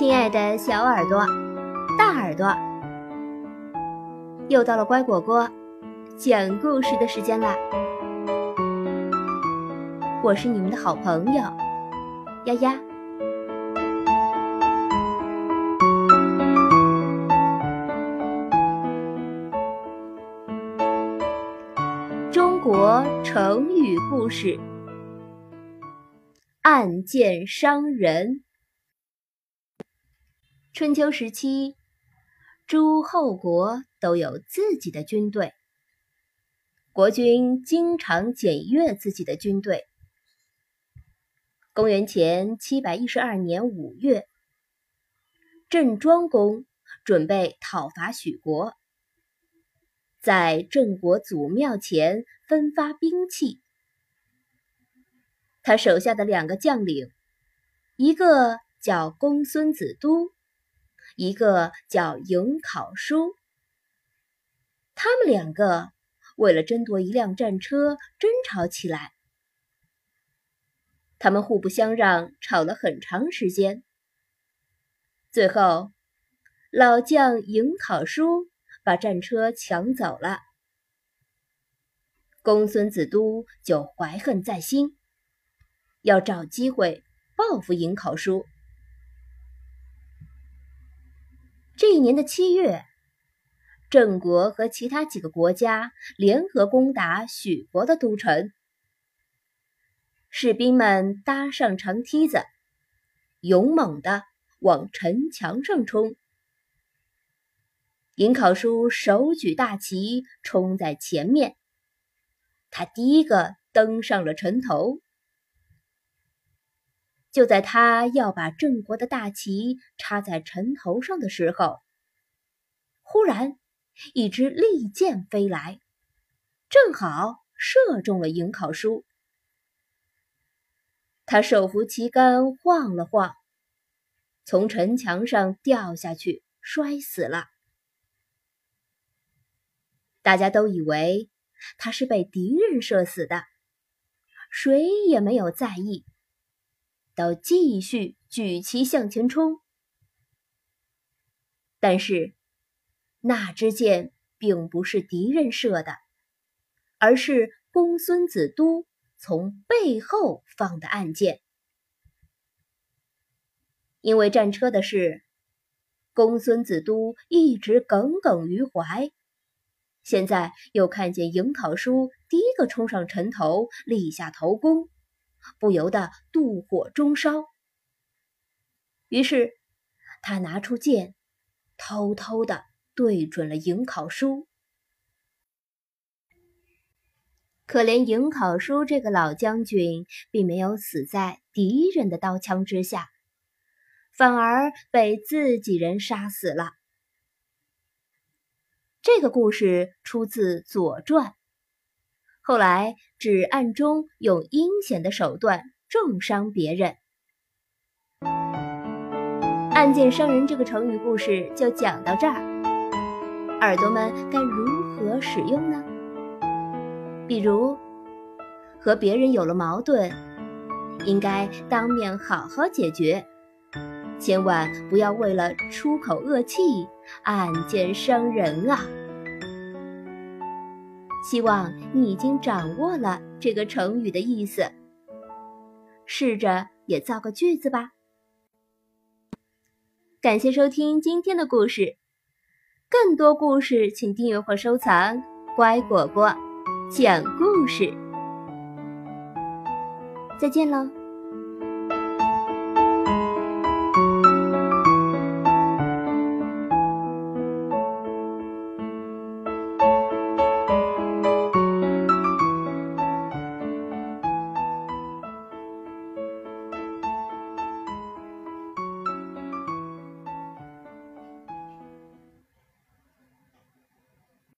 亲爱的小耳朵、大耳朵，又到了乖果果讲故事的时间啦！我是你们的好朋友丫丫。中国成语故事：暗箭伤人。春秋时期，诸侯国都有自己的军队，国君经常检阅自己的军队。公元前七百一十二年五月，郑庄公准备讨伐许国，在郑国祖庙前分发兵器。他手下的两个将领，一个叫公孙子都。一个叫颍考叔，他们两个为了争夺一辆战车争吵起来。他们互不相让，吵了很长时间。最后，老将颍考叔把战车抢走了。公孙子都就怀恨在心，要找机会报复颍考叔。这一年的七月，郑国和其他几个国家联合攻打许国的都城。士兵们搭上长梯子，勇猛地往城墙上冲。尹考叔手举大旗冲在前面，他第一个登上了城头。就在他要把郑国的大旗插在城头上的时候，忽然一支利箭飞来，正好射中了颍考叔。他手扶旗杆晃了晃，从城墙上掉下去，摔死了。大家都以为他是被敌人射死的，谁也没有在意。要继续举旗向前冲，但是那支箭并不是敌人射的，而是公孙子都从背后放的暗箭。因为战车的事，公孙子都一直耿耿于怀。现在又看见颍考叔第一个冲上城头，立下头功。不由得妒火中烧，于是他拿出剑，偷偷的对准了颍考叔。可怜颍考叔这个老将军，并没有死在敌人的刀枪之下，反而被自己人杀死了。这个故事出自《左传》。后来只暗中用阴险的手段重伤别人，暗箭伤人这个成语故事就讲到这儿。耳朵们该如何使用呢？比如和别人有了矛盾，应该当面好好解决，千万不要为了出口恶气，暗箭伤人啊！希望你已经掌握了这个成语的意思，试着也造个句子吧。感谢收听今天的故事，更多故事请订阅或收藏。乖果果讲故事，再见喽。